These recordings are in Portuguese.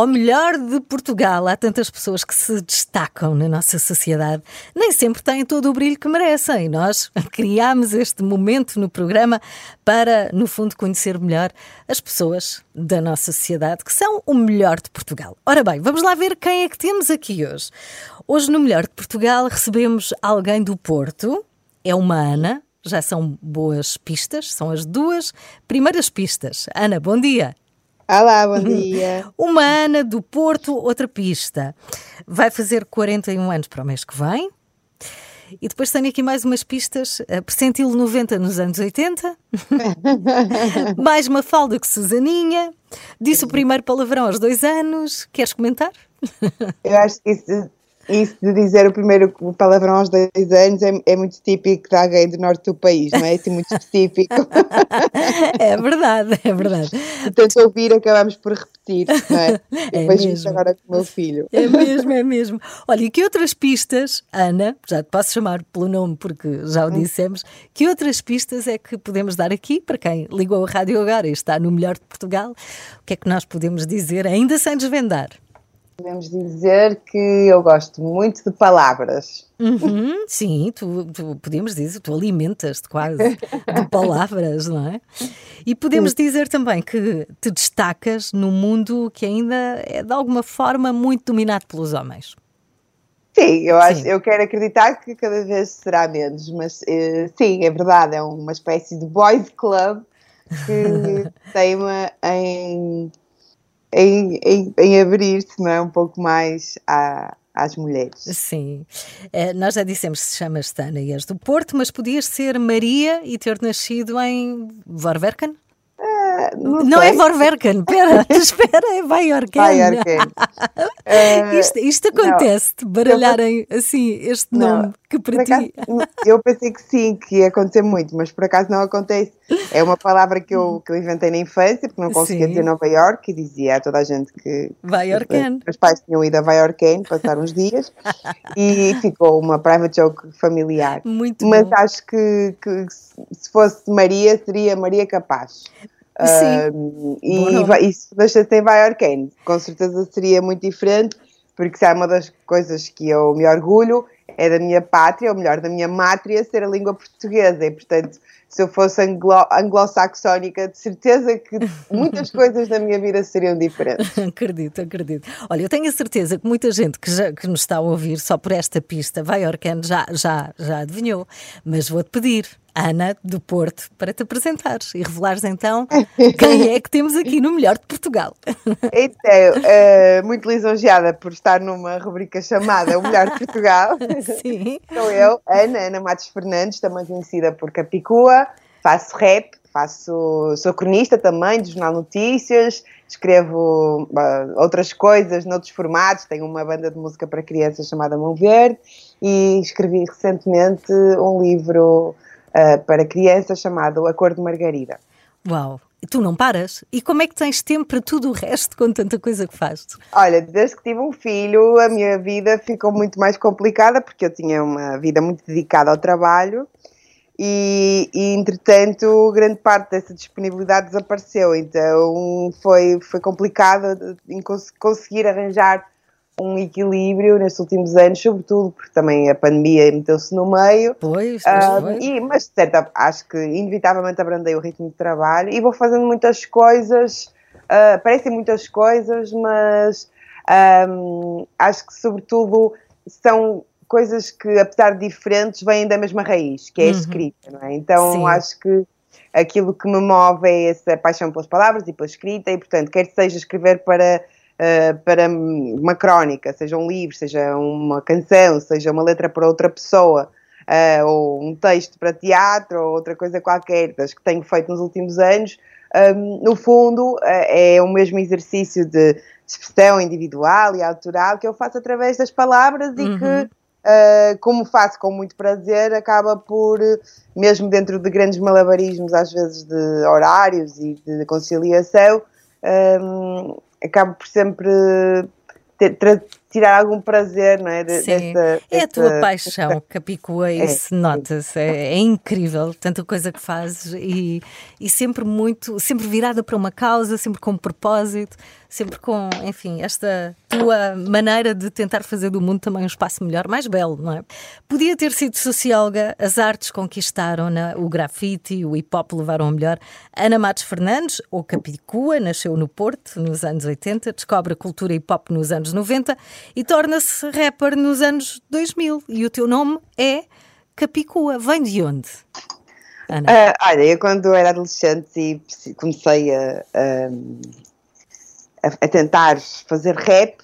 Ao melhor de Portugal. Há tantas pessoas que se destacam na nossa sociedade. Nem sempre têm todo o brilho que merecem. Nós criámos este momento no programa para, no fundo, conhecer melhor as pessoas da nossa sociedade que são o melhor de Portugal. Ora bem, vamos lá ver quem é que temos aqui hoje. Hoje, no Melhor de Portugal, recebemos alguém do Porto. É uma Ana. Já são boas pistas, são as duas primeiras pistas. Ana, bom dia. Olá, bom dia. Uma Ana do Porto, outra pista. Vai fazer 41 anos para o mês que vem. E depois tenho aqui mais umas pistas. A Percentil 90 nos anos 80. mais uma falda que Susaninha. Disse o primeiro palavrão aos dois anos. Queres comentar? Eu acho que isso, isso de dizer o primeiro palavrão aos dois anos é, é muito típico de alguém do norte do país, não é? Assim, muito específico. É verdade, é verdade. Portanto, ouvir acabamos por repetir, não é? É Depois mesmo. agora com o meu filho. É mesmo, é mesmo. Olha, e que outras pistas, Ana, já te posso chamar pelo nome porque já o dissemos, que outras pistas é que podemos dar aqui para quem ligou a rádio agora e está no melhor de Portugal? O que é que nós podemos dizer, ainda sem desvendar? Podemos dizer que eu gosto muito de palavras. Uhum, sim, tu, tu podemos dizer, tu alimentas-te quase de palavras, não é? E podemos dizer também que te destacas num mundo que ainda é de alguma forma muito dominado pelos homens. Sim, eu, acho, Sim. eu quero acreditar que cada vez será menos, mas eh, sim, é verdade, é uma espécie de boys club que teima em, em, em, em abrir-se é, um pouco mais à- às mulheres. Sim. Eh, nós já dissemos que se chamas Tana e és do Porto, mas podias ser Maria e ter nascido em Vorwerken? Não, Não, é. Vorwerken, espera, espera, é Arquém. Eh, Isto, isto acontece-te, baralharem assim este Não, nome que para acaso, ti. eu pensei que sim, que ia acontecer muito, mas por acaso não acontece. É uma palavra que eu, que eu inventei na infância, porque não conseguia Sim. dizer Nova York e dizia a toda a gente que Maiorquén. os pais tinham ido a Maiorquém passar uns dias e ficou uma private joke familiar. Muito Mas bom. acho que, que se fosse Maria, seria Maria Capaz. Sim. Um, e, Bom nome. vai- e se deixa sem Maiorquém, com certeza seria muito diferente, porque se há uma das coisas que eu me orgulho é da minha pátria, ou melhor, da minha mátria, ser a língua portuguesa. E, portanto, se eu fosse anglo- anglo-saxónica, de certeza que muitas coisas da minha vida seriam diferentes. Acredito, acredito. Olha, eu tenho a certeza que muita gente que, já, que nos está a ouvir só por esta pista, vai Orcan, já, já, já adivinhou. Mas vou-te pedir, Ana, do Porto, para te apresentares e revelares então quem é que temos aqui no Melhor de Portugal. Então, eh, muito lisonjeada por estar numa rubrica chamada O Melhor de Portugal. Sim. Sou eu, Ana, Ana Matos Fernandes, também conhecida por Capicua, faço rap, faço, sou cronista também do Jornal Notícias, escrevo ah, outras coisas noutros formatos, tenho uma banda de música para crianças chamada Mão Verde e escrevi recentemente um livro ah, para crianças chamado A Cor de Margarida. Uau. Tu não paras? E como é que tens tempo para tudo o resto com tanta coisa que fazes? Olha, desde que tive um filho, a minha vida ficou muito mais complicada porque eu tinha uma vida muito dedicada ao trabalho e, e, entretanto, grande parte dessa disponibilidade desapareceu. Então foi, foi complicado em cons conseguir arranjar um equilíbrio nestes últimos anos, sobretudo porque também a pandemia meteu-se no meio. Pois, Ah, e, mas, de certa, acho que inevitavelmente abrandei o ritmo de trabalho e vou fazendo muitas coisas, ah, parecem muitas coisas, mas ahm, acho que, sobretudo, são coisas que, apesar de diferentes, vêm da mesma raiz, que é a Uhum. escrita, não é? Então, Sim. acho que aquilo que me move é essa paixão pelas palavras e pela escrita, e, portanto, quer seja escrever para Uh, para uma crónica, seja um livro, seja uma canção, seja uma letra para outra pessoa, uh, ou um texto para teatro, ou outra coisa qualquer, das que tenho feito nos últimos anos, um, no fundo, é, o mesmo exercício de expressão individual e autoral que eu faço através das palavras e que, uh, como faço com muito prazer, acaba por, mesmo dentro de grandes malabarismos, às vezes de horários e de conciliação, um, acabo por sempre ter, tirar algum prazer, não é? De, Sim, desta, é a tua paixão, Capicua, é, isso nota-se, é, é, incrível, tanta coisa que fazes e, e sempre muito, sempre virada para uma causa, sempre com um propósito, sempre com, enfim, esta tua maneira de tentar fazer do mundo também um espaço melhor, mais belo, não é? Podia ter sido socióloga, as artes conquistaram na, o grafite, o hip hop levaram a melhor. Ana Matos Fernandes, ou Capicua, nasceu no Porto nos anos 80, descobre a cultura hip hop nos anos 90 e torna-se rapper nos anos 2000. E o teu nome é Capicua. Vem de onde? Ana? Uh, olha, eu quando era adolescente e comecei a, a, a tentar fazer rap,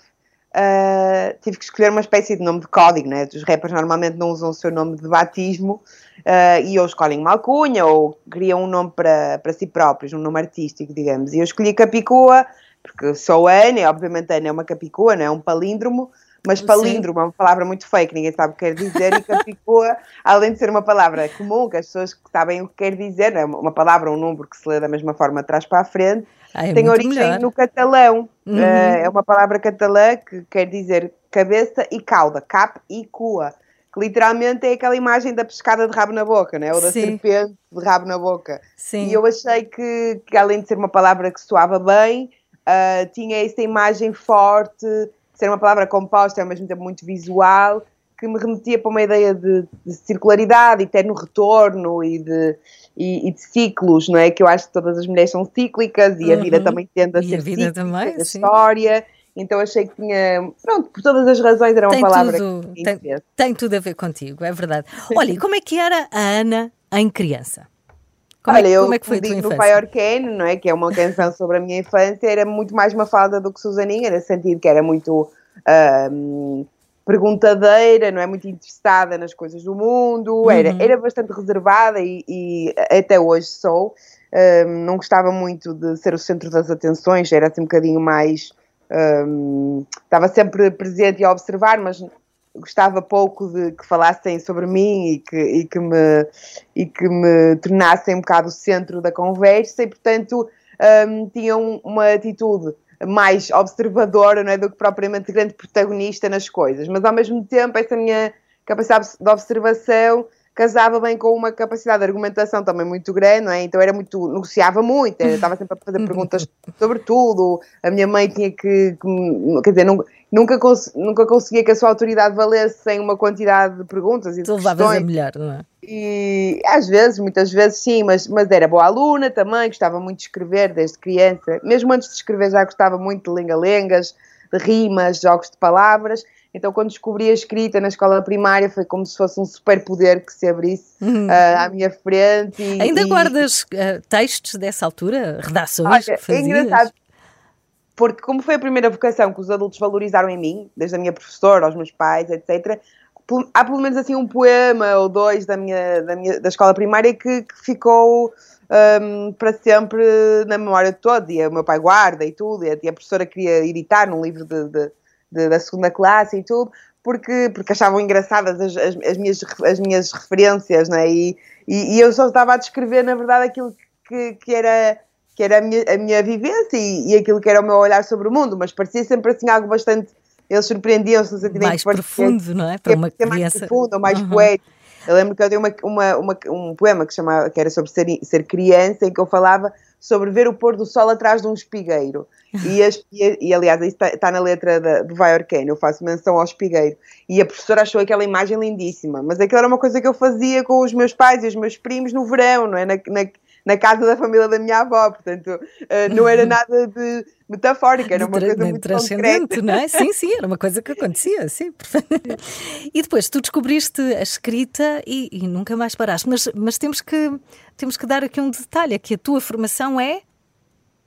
uh, tive que escolher uma espécie de nome de código, né? Os rappers normalmente não usam o seu nome de batismo uh, e ou escolhem uma alcunha ou criam um nome para, para si próprios, um nome artístico, digamos. E eu escolhi Capicua porque sou Ana, obviamente Ana é uma capicua, não é um palíndromo, mas palíndromo Sim. é uma palavra muito feia que ninguém sabe o que quer dizer, e capicua, além de ser uma palavra comum, que as pessoas sabem o que quer dizer, não é uma palavra, um número que se lê da mesma forma de trás para a frente, ah, é tem origem melhor. no catalão. Uhum. Uh, é uma palavra catalã que quer dizer cabeça e cauda, cap e cua. Que literalmente é aquela imagem da pescada de rabo na boca, né? ou da Sim. serpente de rabo na boca. Sim. E eu achei que, que, além de ser uma palavra que soava bem, uh, tinha essa imagem forte, ser uma palavra composta, ao mesmo tempo muito visual, que me remetia para uma ideia de, de circularidade, eterno retorno e de, e, e, de ciclos, não é? Que eu acho que todas as mulheres são cíclicas e uhum. a vida também tende a e ser a vida também, a história. Então achei que tinha, pronto, por todas as razões era uma tem palavra tudo, que tem, tem tudo a ver contigo, é verdade. Olha, e como é que era a Ana em criança? Como Olha, é, como é que foi no não é? Que é uma canção sobre a minha infância, era muito mais uma falda do que Susaninha, nesse sentido que era muito um, perguntadeira, não é? Muito interessada nas coisas do mundo, uhum. era, era bastante reservada e, e até hoje sou. Um, não gostava muito de ser o centro das atenções, era assim um bocadinho mais. Um, estava sempre presente e a observar, mas gostava pouco de que falassem sobre mim e que, e que, me, e que me tornassem um bocado o centro da conversa e, portanto, um, tinham uma atitude mais observadora não é, do que propriamente grande protagonista nas coisas. Mas, ao mesmo tempo, essa minha capacidade de observação casava bem com uma capacidade de argumentação também muito grande, não é? Então era muito, negociava muito, estava sempre a fazer perguntas sobre tudo. A minha mãe tinha que, que quer dizer, não, nunca, cons nunca conseguia que a sua autoridade valesse sem uma quantidade de perguntas e tu questões. a melhor, não é? E às vezes, muitas vezes sim, mas, mas era boa aluna também, gostava muito de escrever desde criança. Mesmo antes de escrever já gostava muito de lenga-lengas, de rimas, jogos de palavras. Então, quando descobri a escrita na escola primária, foi como se fosse um superpoder que se abrisse uh, à minha frente. E, Ainda e... guardas uh, textos dessa altura? Redações? Olha, é engraçado, porque como foi a primeira vocação que os adultos valorizaram em mim, desde a minha professora, aos meus pais, etc., há pelo menos assim um poema ou dois da minha, da, minha, da escola primária que, que ficou um, para sempre na memória de todos, e o meu pai guarda e tudo, e a, e a professora queria editar num livro de, de de, da segunda classe e tudo, porque, porque achavam engraçadas as, as, as minhas, as minhas referências, não é? E, e, e, eu só estava a descrever, na verdade, aquilo que, que era, que era a, minha, a minha vivência e, e aquilo que era o meu olhar sobre o mundo, mas parecia sempre assim algo bastante. Eles surpreendiam-se no sentido mais profundo, não é? Para uma criança. Mais profundo, mais uhum. poético. Eu lembro que eu dei uma, uma, uma, um poema que, chamava, que era sobre ser, ser criança, em que eu falava sobre ver o pôr do sol atrás de um espigueiro. E, as, e, e, aliás, isso está, está na letra da, do Vai Orqueno, eu faço menção ao espigueiro. E a professora achou aquela imagem lindíssima, mas aquilo era uma coisa que eu fazia com os meus pais e os meus primos no verão, não é? Na, na, na casa da família da minha avó, portanto, uh, não era nada de metafórica, era uma coisa muito transcendente, não é? Sim, sim, era uma coisa que acontecia, sim. e depois tu descobriste a escrita e, e, nunca mais paraste, mas, mas temos, que, temos que dar aqui um detalhe, é que a tua formação é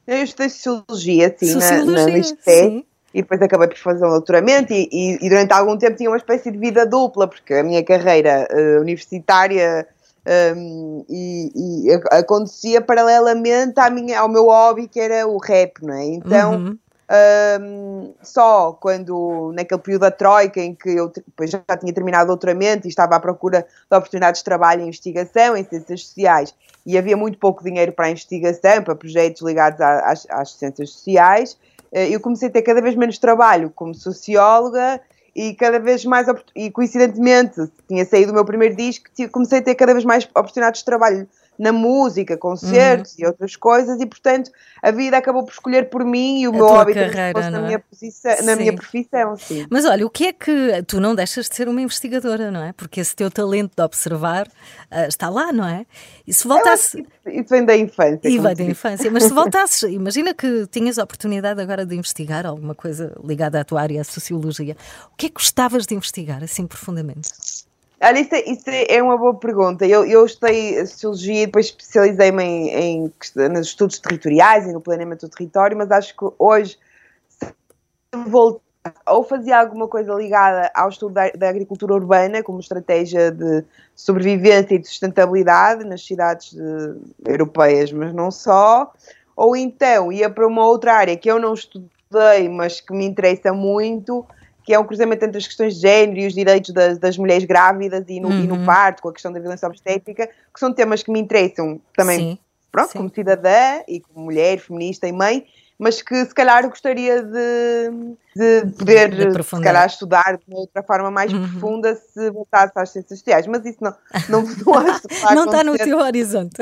eu estudei Sociologia, sim, Sociologia, na, na e depois acabei por fazer um doutoramento e, e, e, durante algum tempo tinha uma espécie de vida dupla, porque a minha carreira uh, universitária Um, e, e, acontecia paralelamente à minha, ao meu hobby que era o rap, não é? Então, uhum. Um, só quando, naquele período da Troika, em que eu depois já tinha terminado o doutoramento e estava à procura de oportunidades de trabalho em investigação, em ciências sociais, e havia muito pouco dinheiro para a investigação, para projetos ligados às, às ciências sociais, eh, eu comecei a ter cada vez menos trabalho como socióloga e cada vez mais, e coincidentemente, tinha saído o meu primeiro disco, comecei a ter cada vez mais oportunidades de trabalho na música, concertos uhum. e outras coisas, e portanto a vida acabou por escolher por mim e o a meu hobby carreira, na, é? minha posição, na minha profissão. Sim. Mas olha, o que é que tu não deixas de ser uma investigadora, não é? Porque esse teu talento de observar uh, está lá, não é? E se voltasse. Isso vem da infância. E vem da infância, mas se voltasses, imagina que tinhas a oportunidade agora de investigar alguma coisa ligada à tua área, à sociologia, o que é que gostavas de investigar assim profundamente? Olha, isso, é, isso é uma boa pergunta. Eu, eu estudei Sociologia e depois especializei-me em, em, nos estudos territoriais e no planeamento do território, mas acho que hoje, se voltar, ou fazia alguma coisa ligada ao estudo da, da, agricultura urbana, como estratégia de sobrevivência e de sustentabilidade nas cidades de, europeias, mas não só, ou então ia para uma outra área que eu não estudei, mas que me interessa muito, que é um cruzamento entre as questões de género e os direitos das, das mulheres grávidas e no, uhum. e no, uhum. parto, com a questão da violência obstétrica, que são temas que me interessam também, Sim. pronto, Sim. como cidadã e como mulher, feminista e mãe, mas que se calhar gostaria de, de poder, de se calhar, estudar de outra forma mais uhum. profunda se voltasse às ciências sociais, mas isso não, não, não acho que Não está no teu horizonte.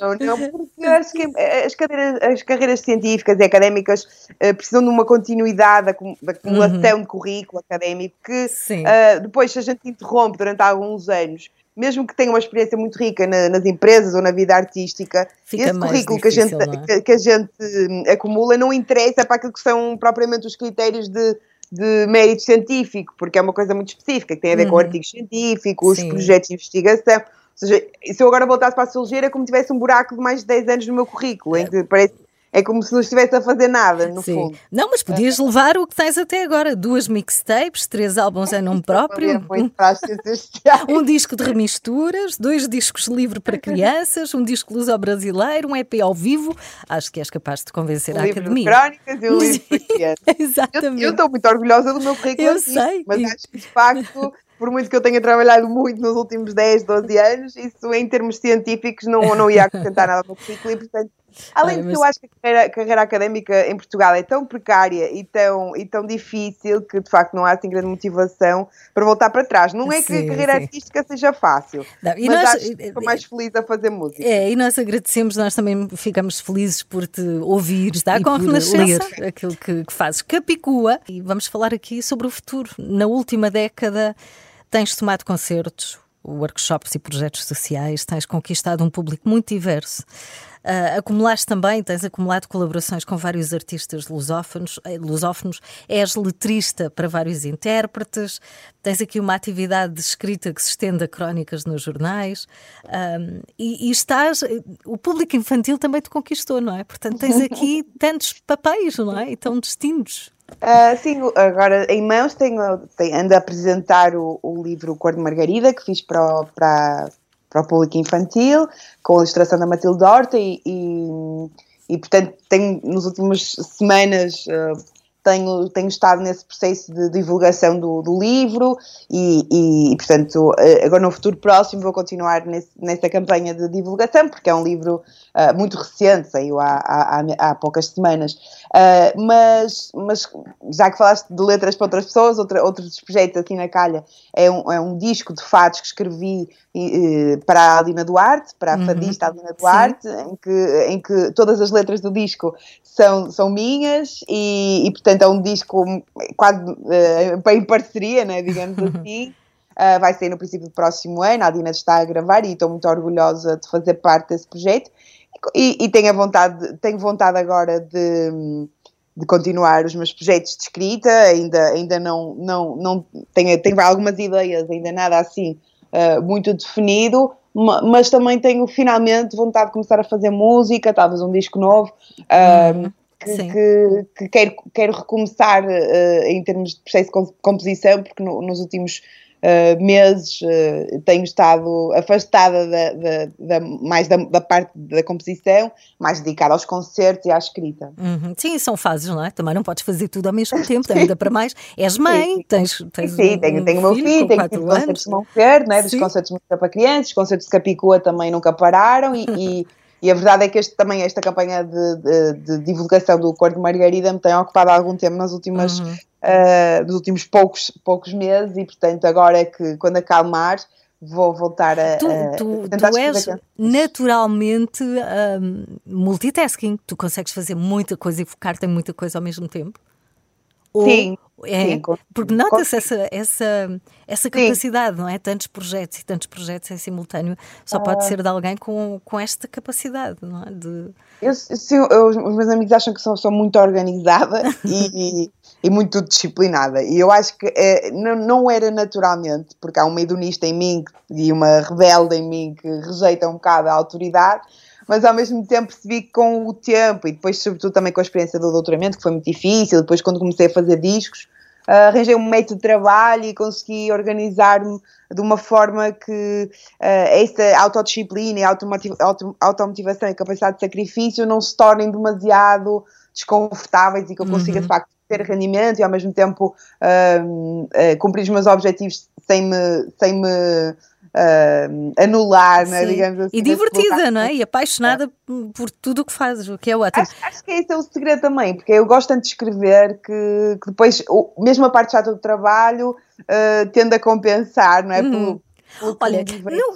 Não, não, porque eu acho que as carreiras, as carreiras científicas e académicas uh, precisam de uma continuidade da, acumulação uhum. de currículo académico que uh, depois, se a gente interrompe durante alguns anos mesmo que tenha uma experiência muito rica na, nas empresas ou na vida artística, Fica esse currículo difícil, que, a gente, é? que, a gente acumula não interessa para aquilo que são propriamente os critérios de, de mérito científico, porque é uma coisa muito específica, que tem a ver uhum. com artigos científicos, Sim. projetos de investigação. Ou seja, se eu agora voltasse para a sociologia, era como se tivesse um buraco de mais de 10 anos no meu currículo, em que parece é como se não estivesse a fazer nada, no Sim. fundo. Não, mas podias levar o que tens até agora: duas mixtapes, três álbuns em nome próprio, um, disco de remisturas, dois discos livre para crianças, um disco luso-brasileiro, um EP ao vivo. Acho que és capaz de convencer um a academia. De crónicas e um livro para crianças. Exatamente. Eu estou muito orgulhosa do meu currículo. Eu sei. Mas acho que de facto por muito que eu tenha trabalhado muito nos últimos 10, 12 anos, isso em termos científicos não, não ia acrescentar nada ao meu currículo e, portanto, além de que eu acho que a carreira, carreira, académica em Portugal é tão precária e tão, e tão difícil que, de facto, não há assim grande motivação para voltar para trás. Não é que sim, a carreira sim. artística seja fácil, não, mas nós, acho que estou mais feliz a fazer música. É, e nós agradecemos, nós também ficamos felizes por te ouvir Está com a ler aquilo que, que fazes. Capicua, e vamos falar aqui sobre o futuro. Na última década Tens tomado concertos, workshops e projetos sociais, tens conquistado um público muito diverso. Uh, acumulaste também, tens acumulado colaborações com vários artistas lusófonos, eh, lusófonos, és letrista para vários intérpretes, tens aqui uma atividade de escrita que se estende a crónicas nos jornais um, e, e, estás. O público infantil também te conquistou, não é? Portanto, tens aqui tantos papéis, não é? E tão distintos. Uh, sim, agora em mãos tenho, tenho, ando a apresentar o, o livro Cor de Margarida, que fiz para o, para, para o público infantil, com a ilustração da Matilde Horta e, e, e portanto tenho nas últimas semanas uh, tenho, tenho estado nesse processo de divulgação do, do livro e, e, portanto, eh, agora no futuro próximo vou continuar nesse, nessa campanha de divulgação, porque é um livro uh, muito recente, saiu há, há, há poucas semanas. Uh, mas, mas já que falaste de letras para outras pessoas, outra, outros projetos aqui na calha, é um, é um disco de fados que escrevi uh, para a Alina Duarte, para a uhum. fadista Alina Duarte, em que, em que todas as letras do disco são, são minhas e, e portanto, é um disco quase uh, em parceria, né, digamos assim. Uh, vai sair no princípio do próximo ano. A Dina está a gravar e estou muito orgulhosa de fazer parte desse projeto. E, e tenho, vontade, tenho vontade agora de, de continuar os meus projetos de escrita. Ainda, ainda não, não, não tenho, tenho algumas ideias, ainda nada assim uh, muito definido. Mas também tenho finalmente vontade de começar a fazer música, talvez um disco novo. Uh, que, que, que, quero, quero recomeçar uh, em termos de processo de composição, porque no, nos últimos uh, meses uh, tenho estado afastada da, da, da mais da, da, parte da composição, mais dedicada aos concertos e à escrita. Uhum. Sim, são fases, não é? Também não podes fazer tudo ao mesmo tempo, ainda para mais. És mãe, sim, tens, tens Sim, um, tenho, tenho o meu filho, tenho tido concertos de Monfer, né, dos concertos de para crianças, os concertos de Capicua também nunca pararam e, e e a verdade é que este, também esta campanha de, de, de, divulgação do Cor de Margarida me tem ocupado algum tempo nas últimas, uhum. uh, nos últimos poucos, poucos meses e, portanto, agora é que quando acalmar vou voltar a. Tu, tu, a tu és naturalmente um, multitasking, tu consegues fazer muita coisa e focar-te em muita coisa ao mesmo tempo? Ou, Sim, é, Sim, porque nota-se essa, essa, essa capacidade, Sim. não é? Tantos projetos e tantos projetos em simultâneo só pode uh, ser de alguém com, com esta capacidade, não é? De... Eu, sim, eu, os meus amigos acham que sou, sou muito organizada e, e, e, muito disciplinada. E eu acho que é, não, não era naturalmente, porque há uma hedonista em mim e uma rebelde em mim que rejeita um bocado a autoridade mas ao mesmo tempo percebi que com o tempo e depois, sobretudo, também com a experiência do doutoramento, que foi muito difícil, depois, quando comecei a fazer discos, uh, arranjei um método de trabalho e consegui organizar-me de uma forma que uh, essa autodisciplina e automotivação e capacidade de sacrifício não se tornem demasiado desconfortáveis e que eu consiga, uhum. de facto, ter rendimento e ao mesmo tempo uh, cumprir os meus objetivos sem me, sem me uh, anular, né, digamos assim. E divertida, não é? E apaixonada é. por tudo o que fazes, o que é ótimo. Acho, acho, que esse é o segredo também, porque eu gosto tanto de escrever que, que depois, mesmo a parte chata do trabalho, uh, tende a compensar, não é? Uhum. Olha,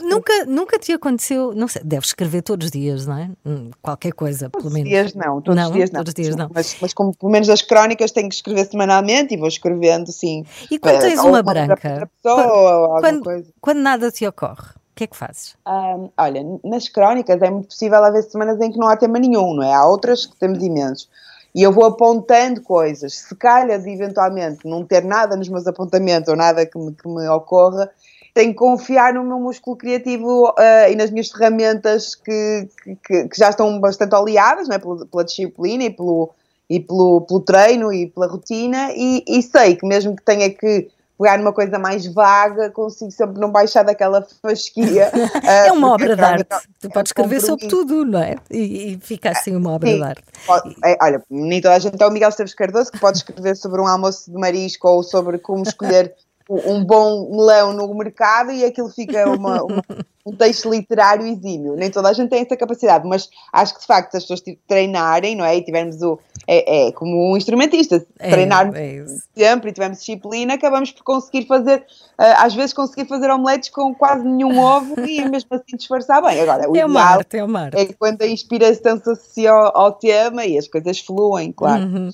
nunca, nunca te aconteceu, não sei, deves escrever todos os dias, não é? Hum, qualquer coisa, todos pelo menos. Dias não, todos não, os dias não. Todos os dias não. Mas, mas como pelo menos as crónicas tenho que escrever semanalmente e vou escrevendo, sim. E quando tens uma branca, pessoa, quando, quando, quando, nada te ocorre, o que é que fazes? Um, olha, nas crónicas é muito possível haver semanas em que não há tema nenhum, não é? Há outras que temos imensos. E eu vou apontando coisas. Se calhar de eventualmente não ter nada nos meus apontamentos ou nada que me, que me ocorra, tenho que confiar no meu músculo criativo uh, e nas minhas ferramentas que, que, que, já estão bastante oleadas, não é? pela, pela disciplina e pelo, e pelo, pelo treino e pela rotina, e, e, sei que mesmo que tenha que pegar numa coisa mais vaga, consigo sempre não baixar daquela fasquia. Uh, é uma obra de arte. Tu podes é escrever sobre tudo, não é? E, e fica assim uma obra Sim. de arte. Pode, é, olha, nem toda a gente é o Miguel Esteves Cardoso que pode escrever sobre um almoço de marisco ou sobre como escolher um bom melão no mercado e aquilo fica uma, uma, um texto literário exímio. Nem toda a gente tem essa capacidade, mas acho que de facto as pessoas treinarem, não é? E tivermos o. É, é como um instrumentista, é, treinarmos é sempre e tivermos disciplina, acabamos por conseguir fazer, uh, às vezes conseguir fazer omeletes com quase nenhum ovo e mesmo assim disfarçar bem. Agora, o é uma arte, é uma arte. É quando a inspiração se associa ao, ao tema e as coisas fluem, claro. Uhum.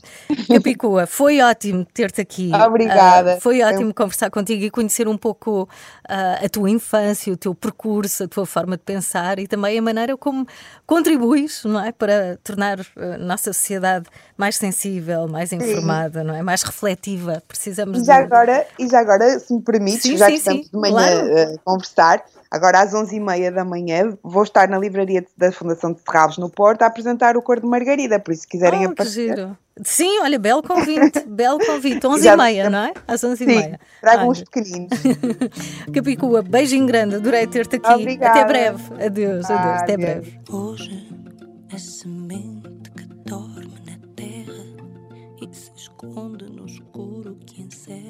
Capicua, foi ótimo ter-te aqui. Obrigada. Uh, foi ótimo conversar contigo e conhecer um pouco uh, a tua infância, o teu percurso percurso, a tua forma de pensar e também a maneira como contribuis, não é, para tornar a nossa sociedade mais sensível, mais informada, sim. não é, mais refletiva. Precisamos e já de... agora e já agora, se me permites, sim, já sim, que estamos de manhã claro. a conversar, agora às 11h30 da manhã vou estar na livraria da Fundação de Serralves no Porto a apresentar o Cor de Margarida, por isso se quiserem oh, aparecer. Sim, olha, belo convite, belo convite. 11 e meia, não é? Às 11 e meia. Trago uns pequeninos. Capicua, beijinho grande, adorei ter-te aqui. Obrigada. Até breve. Adeus, adeus, ah, até adeus. breve. Hoje é semente que dorme na terra e se esconde no escuro que encerra